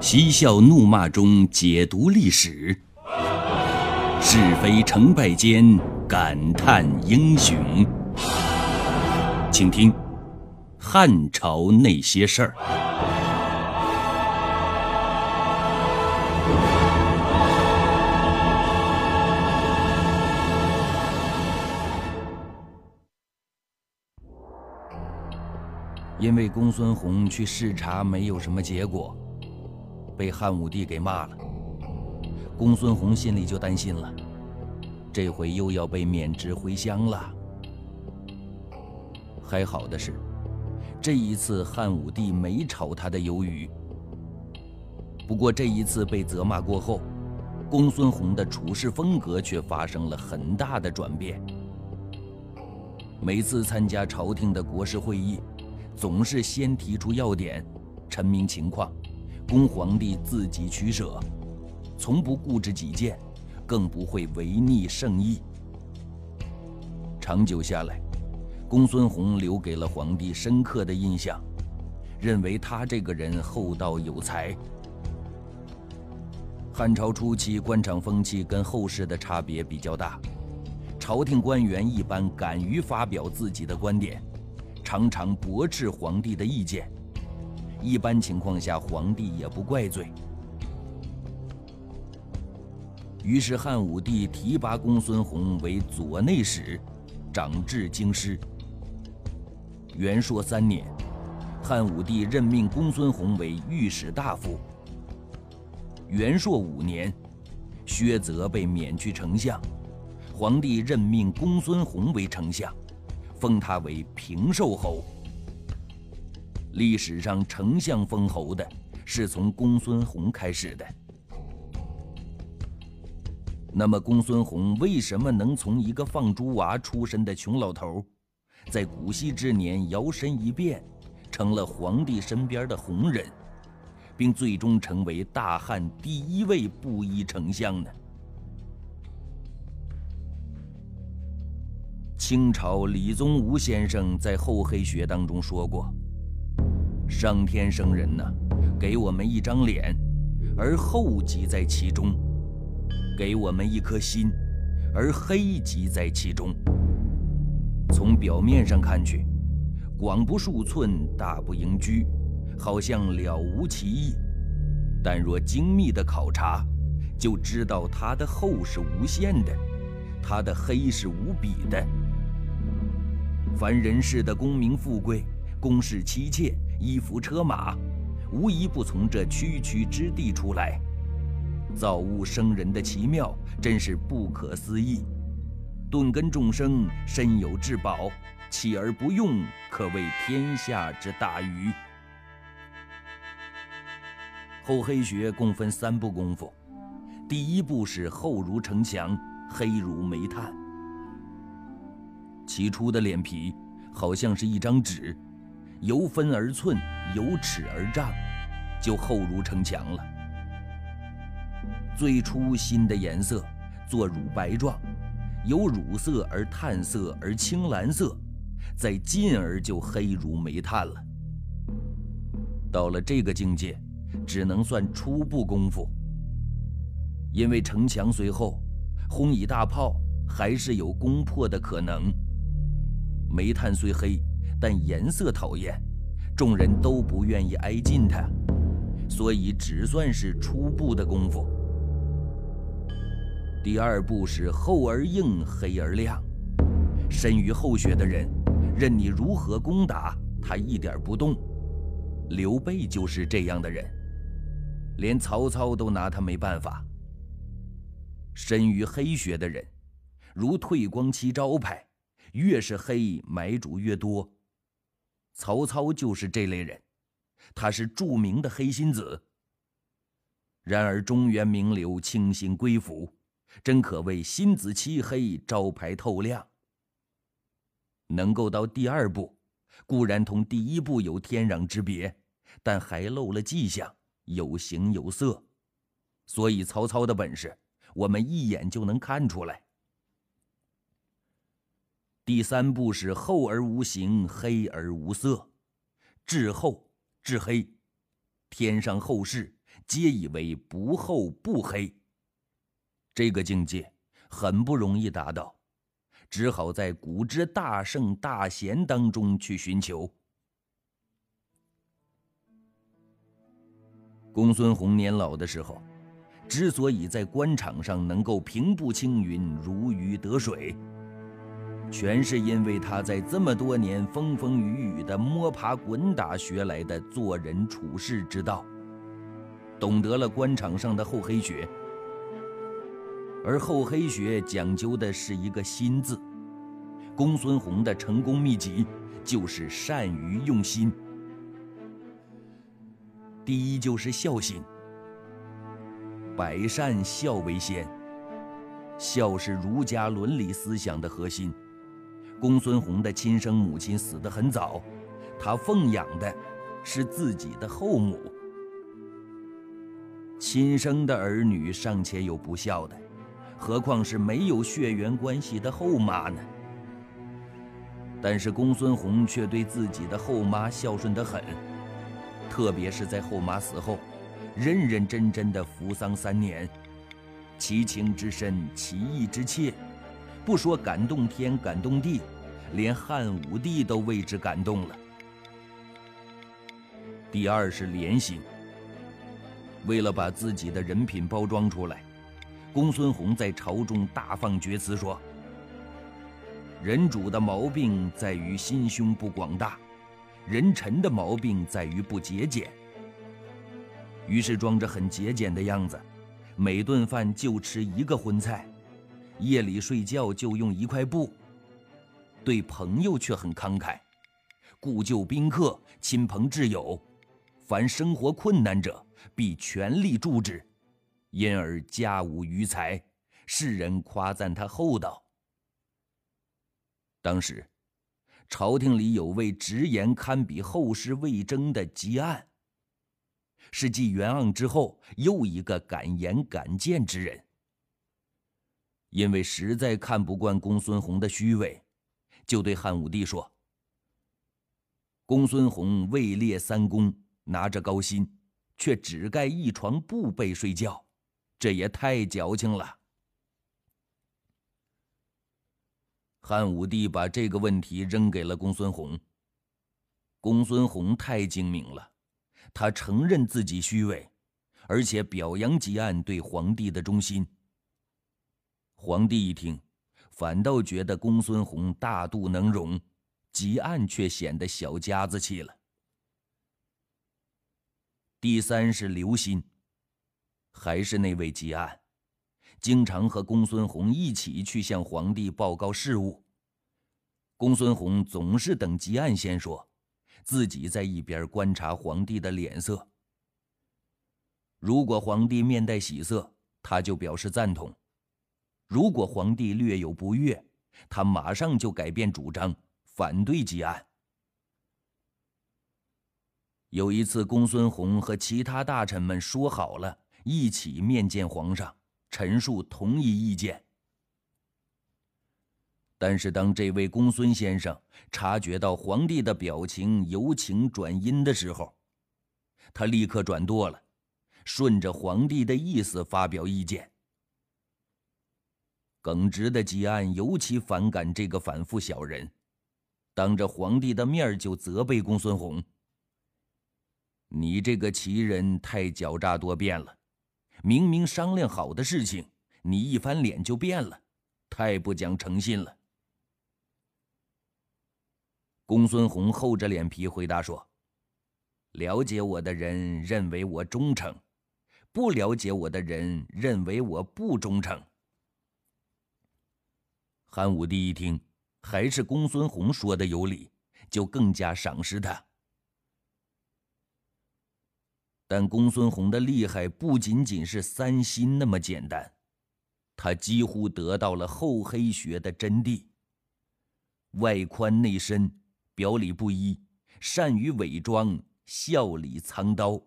嬉笑怒骂中解读历史，是非成败间感叹英雄。请听《汉朝那些事儿》。因为公孙弘去视察没有什么结果，被汉武帝给骂了。公孙弘心里就担心了，这回又要被免职回乡了。还好的是，这一次汉武帝没炒他的鱿鱼。不过这一次被责骂过后，公孙弘的处事风格却发生了很大的转变。每次参加朝廷的国事会议。总是先提出要点，陈明情况，供皇帝自己取舍，从不固执己见，更不会违逆圣意。长久下来，公孙弘留给了皇帝深刻的印象，认为他这个人厚道有才。汉朝初期官场风气跟后世的差别比较大，朝廷官员一般敢于发表自己的观点。常常驳斥皇帝的意见，一般情况下皇帝也不怪罪。于是汉武帝提拔公孙弘为左内史，掌治京师。元朔三年，汉武帝任命公孙弘为御史大夫。元朔五年，薛泽被免去丞相，皇帝任命公孙弘为丞相。封他为平寿侯。历史上丞相封侯的，是从公孙弘开始的。那么，公孙弘为什么能从一个放猪娃出身的穷老头，在古稀之年摇身一变，成了皇帝身边的红人，并最终成为大汉第一位布衣丞相呢？清朝李宗吾先生在《厚黑学》当中说过：“上天生人呢，给我们一张脸，而厚即在其中；给我们一颗心，而黑即在其中。从表面上看去，广不数寸，大不盈居，好像了无其意；但若精密的考察，就知道它的厚是无限的，它的黑是无比的。”凡人世的功名富贵、宫室妻妾、衣服车马，无一不从这区区之地出来。造物生人的奇妙，真是不可思议。顿根众生，身有至宝，弃而不用，可谓天下之大愚。厚黑学共分三步功夫，第一步是厚如城墙，黑如煤炭。起初的脸皮好像是一张纸，由分而寸，由尺而丈，就厚如城墙了。最初新的颜色做乳白状，由乳色而炭色而青蓝色，再进而就黑如煤炭了。到了这个境界，只能算初步功夫，因为城墙虽厚，轰一大炮还是有攻破的可能。煤炭虽黑，但颜色讨厌，众人都不愿意挨近他，所以只算是初步的功夫。第二步是厚而硬，黑而亮。深于后学的人，任你如何攻打，他一点不动。刘备就是这样的人，连曹操都拿他没办法。深于黑学的人，如退光旗招牌。越是黑，买主越多。曹操就是这类人，他是著名的黑心子。然而中原名流倾心归服，真可谓心子漆黑，招牌透亮。能够到第二步，固然同第一步有天壤之别，但还漏了迹象，有形有色。所以曹操的本事，我们一眼就能看出来。第三步是厚而无形，黑而无色，至厚至黑。天上后世皆以为不厚不黑。这个境界很不容易达到，只好在古之大圣大贤当中去寻求。公孙弘年老的时候，之所以在官场上能够平步青云、如鱼得水，全是因为他在这么多年风风雨雨的摸爬滚打学来的做人处事之道，懂得了官场上的厚黑学。而厚黑学讲究的是一个“心”字，公孙弘的成功秘籍就是善于用心。第一就是孝心，百善孝为先。孝是儒家伦理思想的核心。公孙弘的亲生母亲死得很早，他奉养的是自己的后母。亲生的儿女尚且有不孝的。何况是没有血缘关系的后妈呢？但是公孙弘却对自己的后妈孝顺得很，特别是在后妈死后，认认真真的服丧三年，其情之深，其义之切，不说感动天感动地，连汉武帝都为之感动了。第二是廉心，为了把自己的人品包装出来。公孙弘在朝中大放厥词说：“人主的毛病在于心胸不广大，人臣的毛病在于不节俭。”于是装着很节俭的样子，每顿饭就吃一个荤菜，夜里睡觉就用一块布。对朋友却很慷慨，故旧宾客、亲朋挚友，凡生活困难者，必全力助之。因而家无余财，世人夸赞他厚道。当时，朝廷里有位直言堪比后世魏征的汲黯，是继袁盎之后又一个敢言敢谏之人。因为实在看不惯公孙弘的虚伪，就对汉武帝说：“公孙弘位列三公，拿着高薪，却只盖一床布被睡觉。”这也太矫情了。汉武帝把这个问题扔给了公孙弘。公孙弘太精明了，他承认自己虚伪，而且表扬汲黯对皇帝的忠心。皇帝一听，反倒觉得公孙弘大度能容，汲黯却显得小家子气了。第三是留心。还是那位汲黯，经常和公孙弘一起去向皇帝报告事务。公孙弘总是等汲黯先说，自己在一边观察皇帝的脸色。如果皇帝面带喜色，他就表示赞同；如果皇帝略有不悦，他马上就改变主张，反对汲黯。有一次，公孙弘和其他大臣们说好了。一起面见皇上，陈述同一意见。但是，当这位公孙先生察觉到皇帝的表情由晴转阴的时候，他立刻转舵了，顺着皇帝的意思发表意见。耿直的吉安尤其反感这个反复小人，当着皇帝的面就责备公孙弘：“你这个奇人太狡诈多变了。”明明商量好的事情，你一翻脸就变了，太不讲诚信了。公孙弘厚着脸皮回答说：“了解我的人认为我忠诚，不了解我的人认为我不忠诚。”汉武帝一听，还是公孙弘说的有理，就更加赏识他。但公孙弘的厉害不仅仅是三心那么简单，他几乎得到了厚黑学的真谛。外宽内深，表里不一，善于伪装，笑里藏刀。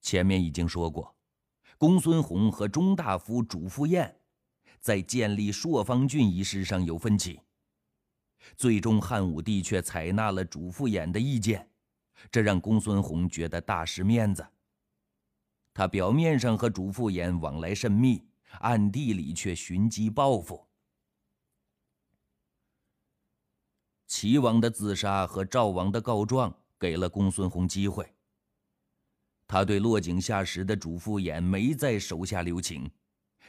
前面已经说过，公孙弘和中大夫主父偃在建立朔方郡一事上有分歧，最终汉武帝却采纳了主父偃的意见。这让公孙弘觉得大失面子。他表面上和主父偃往来甚密，暗地里却寻机报复。齐王的自杀和赵王的告状，给了公孙弘机会。他对落井下石的主父偃没再手下留情，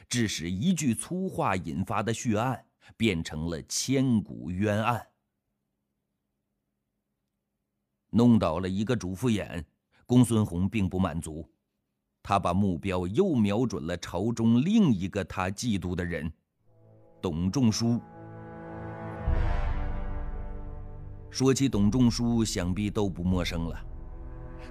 致使一句粗话引发的血案变成了千古冤案。弄倒了一个主父偃，公孙弘并不满足，他把目标又瞄准了朝中另一个他嫉妒的人——董仲舒。说起董仲舒，想必都不陌生了。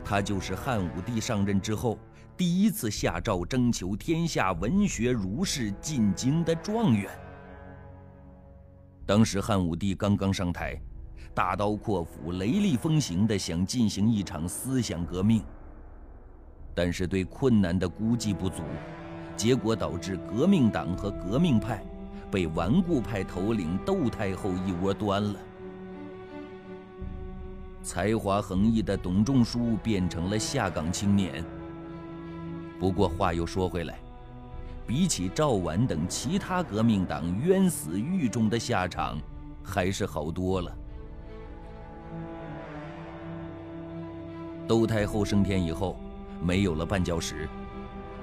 他就是汉武帝上任之后第一次下诏征求天下文学儒士进京的状元。当时汉武帝刚刚上台，大刀阔斧、雷厉风行的想进行一场思想革命，但是对困难的估计不足，结果导致革命党和革命派被顽固派头领窦太后一窝端了。才华横溢的董仲舒变成了下岗青年。不过话又说回来，比起赵绾等其他革命党冤死狱中的下场，还是好多了。窦太后升天以后，没有了绊脚石，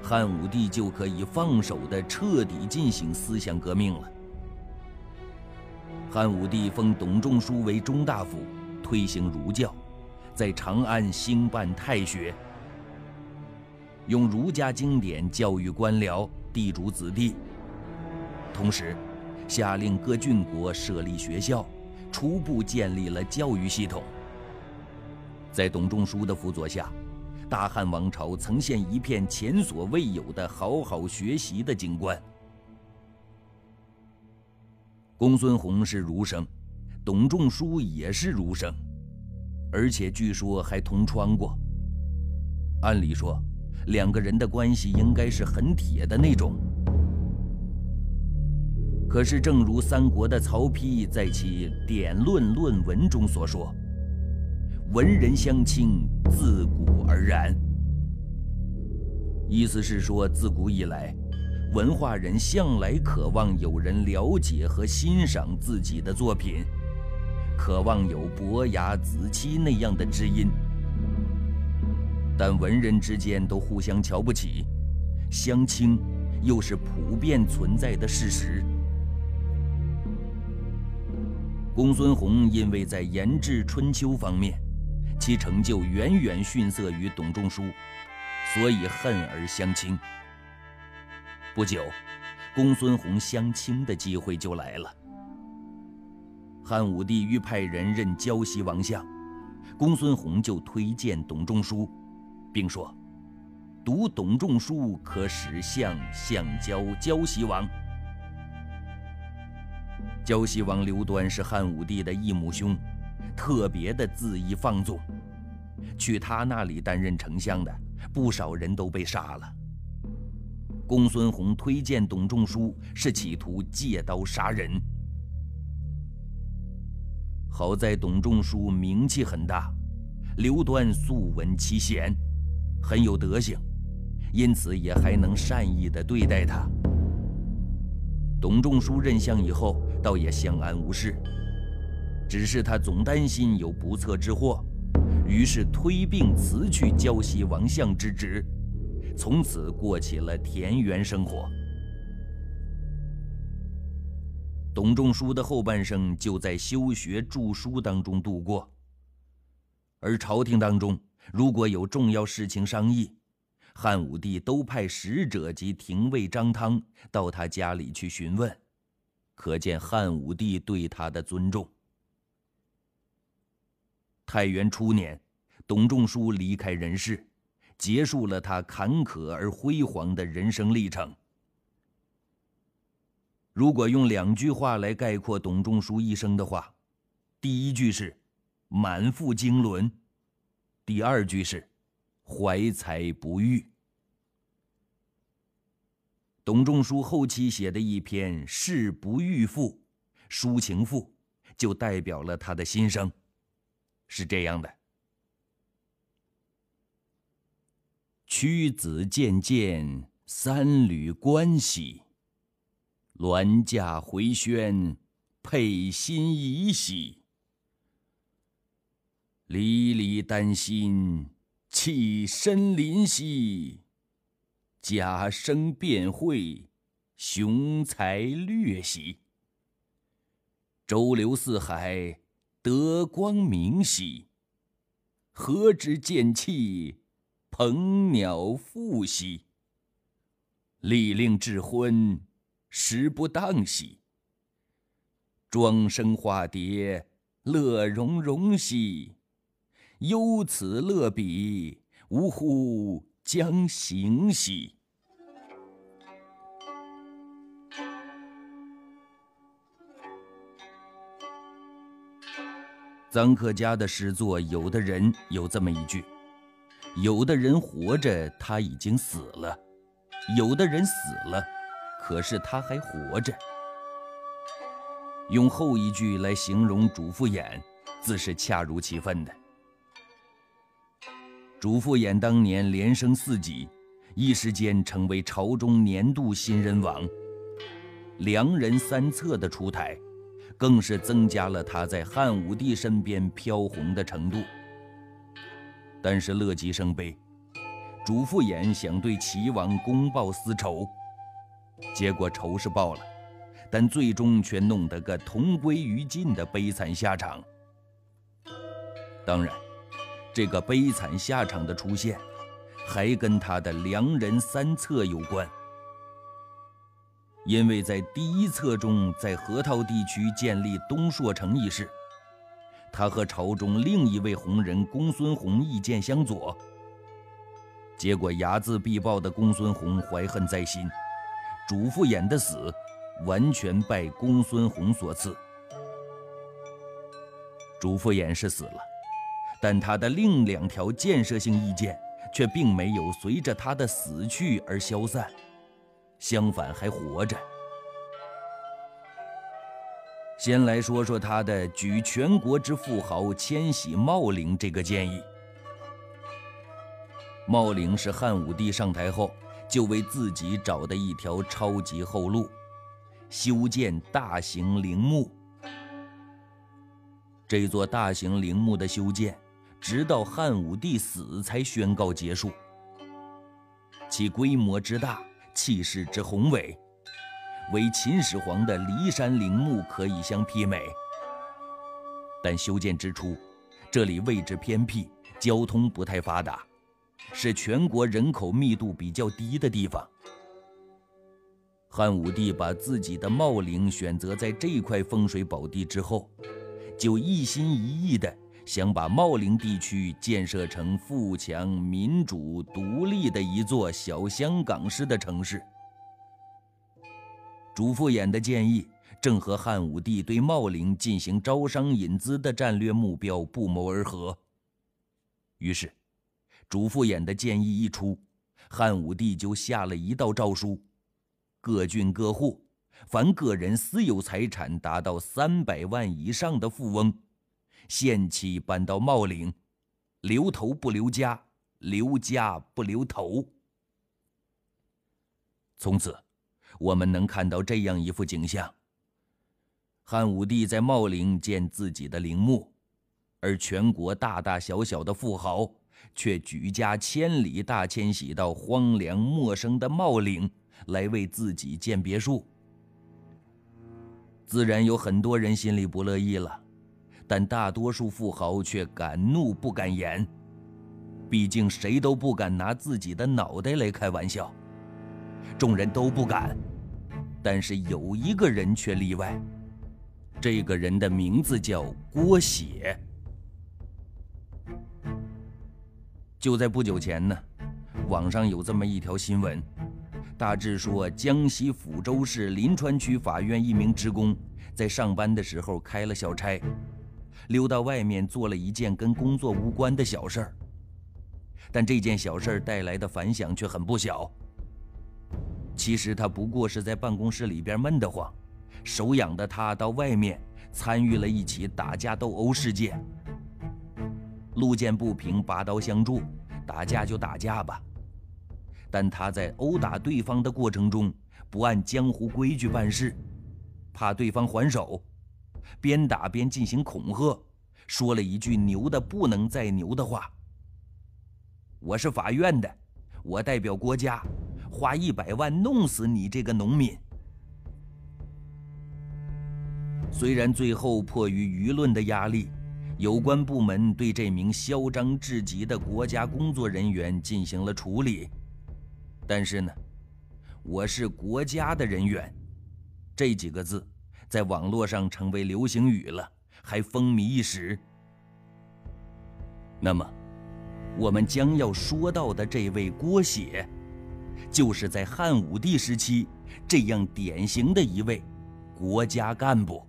汉武帝就可以放手的彻底进行思想革命了。汉武帝封董仲舒为中大夫。推行儒教，在长安兴办太学，用儒家经典教育官僚、地主子弟。同时，下令各郡国设立学校，初步建立了教育系统。在董仲舒的辅佐下，大汉王朝呈现一片前所未有的好好学习的景观。公孙弘是儒生。董仲舒也是儒生，而且据说还同窗过。按理说，两个人的关系应该是很铁的那种。可是，正如三国的曹丕在其《典论论文》中所说：“文人相亲，自古而然。”意思是说，自古以来，文化人向来渴望有人了解和欣赏自己的作品。渴望有伯牙子期那样的知音，但文人之间都互相瞧不起，相亲又是普遍存在的事实。公孙弘因为在研制《春秋》方面，其成就远远逊色于董仲舒，所以恨而相亲。不久，公孙弘相亲的机会就来了。汉武帝欲派人任胶西王相，公孙弘就推荐董仲舒，并说：“读董仲舒可使相相交胶西王。”胶西王刘端是汉武帝的异母兄，特别的恣意放纵，去他那里担任丞相的不少人都被杀了。公孙弘推荐董仲舒，是企图借刀杀人。好在董仲舒名气很大，刘端素闻其贤，很有德行，因此也还能善意的对待他。董仲舒任相以后，倒也相安无事，只是他总担心有不测之祸，于是推病辞去胶西王相之职，从此过起了田园生活。董仲舒的后半生就在修学著书当中度过。而朝廷当中如果有重要事情商议，汉武帝都派使者及廷尉张汤到他家里去询问，可见汉武帝对他的尊重。太元初年，董仲舒离开人世，结束了他坎坷而辉煌的人生历程。如果用两句话来概括董仲舒一生的话，第一句是“满腹经纶”，第二句是“怀才不遇”。董仲舒后期写的一篇《誓不遇赋》，抒情赋，就代表了他的心声，是这样的：“屈子渐渐三缕关系。銮驾回轩，配新仪喜。离离担心，弃身临溪。假声辩会，雄才略喜。周流四海，德光明兮。何知剑气，鹏鸟复兮。力令智昏。时不当兮，庄生化蝶，乐融融兮。忧此乐彼，呜呼，将行兮。臧克家的诗作，有的人有这么一句：有的人活着，他已经死了；有的人死了。可是他还活着。用后一句来形容主父偃，自是恰如其分的。主父偃当年连升四级，一时间成为朝中年度新人王。良人三策的出台，更是增加了他在汉武帝身边飘红的程度。但是乐极生悲，主父偃想对齐王公报私仇。结果仇是报了，但最终却弄得个同归于尽的悲惨下场。当然，这个悲惨下场的出现，还跟他的良人三策有关。因为在第一策中，在河套地区建立东朔城一事，他和朝中另一位红人公孙弘意见相左，结果睚眦必报的公孙弘怀恨在心。主父偃的死，完全拜公孙弘所赐。主父偃是死了，但他的另两条建设性意见却并没有随着他的死去而消散，相反还活着。先来说说他的举全国之富豪迁徙茂陵这个建议。茂陵是汉武帝上台后。就为自己找的一条超级后路，修建大型陵墓。这座大型陵墓的修建，直到汉武帝死才宣告结束。其规模之大，气势之宏伟，为秦始皇的骊山陵墓可以相媲美。但修建之初，这里位置偏僻，交通不太发达。是全国人口密度比较低的地方。汉武帝把自己的茂陵选择在这块风水宝地之后，就一心一意的想把茂陵地区建设成富强、民主、独立的一座小香港式的城市。主父偃的建议正和汉武帝对茂陵进行招商引资的战略目标不谋而合，于是。主父偃的建议一出，汉武帝就下了一道诏书：各郡各户，凡个人私有财产达到三百万以上的富翁，限期搬到茂陵，留头不留家，留家不留头。从此，我们能看到这样一幅景象：汉武帝在茂陵建自己的陵墓，而全国大大小小的富豪。却举家千里大迁徙到荒凉陌生的茂陵，来为自己建别墅。自然有很多人心里不乐意了，但大多数富豪却敢怒不敢言。毕竟谁都不敢拿自己的脑袋来开玩笑，众人都不敢。但是有一个人却例外，这个人的名字叫郭写。就在不久前呢，网上有这么一条新闻，大致说江西抚州市临川区法院一名职工在上班的时候开了小差，溜到外面做了一件跟工作无关的小事儿。但这件小事儿带来的反响却很不小。其实他不过是在办公室里边闷得慌，手痒的他到外面参与了一起打架斗殴事件。路见不平，拔刀相助，打架就打架吧，但他在殴打对方的过程中不按江湖规矩办事，怕对方还手，边打边进行恐吓，说了一句牛的不能再牛的话：“我是法院的，我代表国家，花一百万弄死你这个农民。”虽然最后迫于舆论的压力，有关部门对这名嚣张至极的国家工作人员进行了处理，但是呢，我是国家的人员，这几个字在网络上成为流行语了，还风靡一时。那么，我们将要说到的这位郭写，就是在汉武帝时期这样典型的一位国家干部。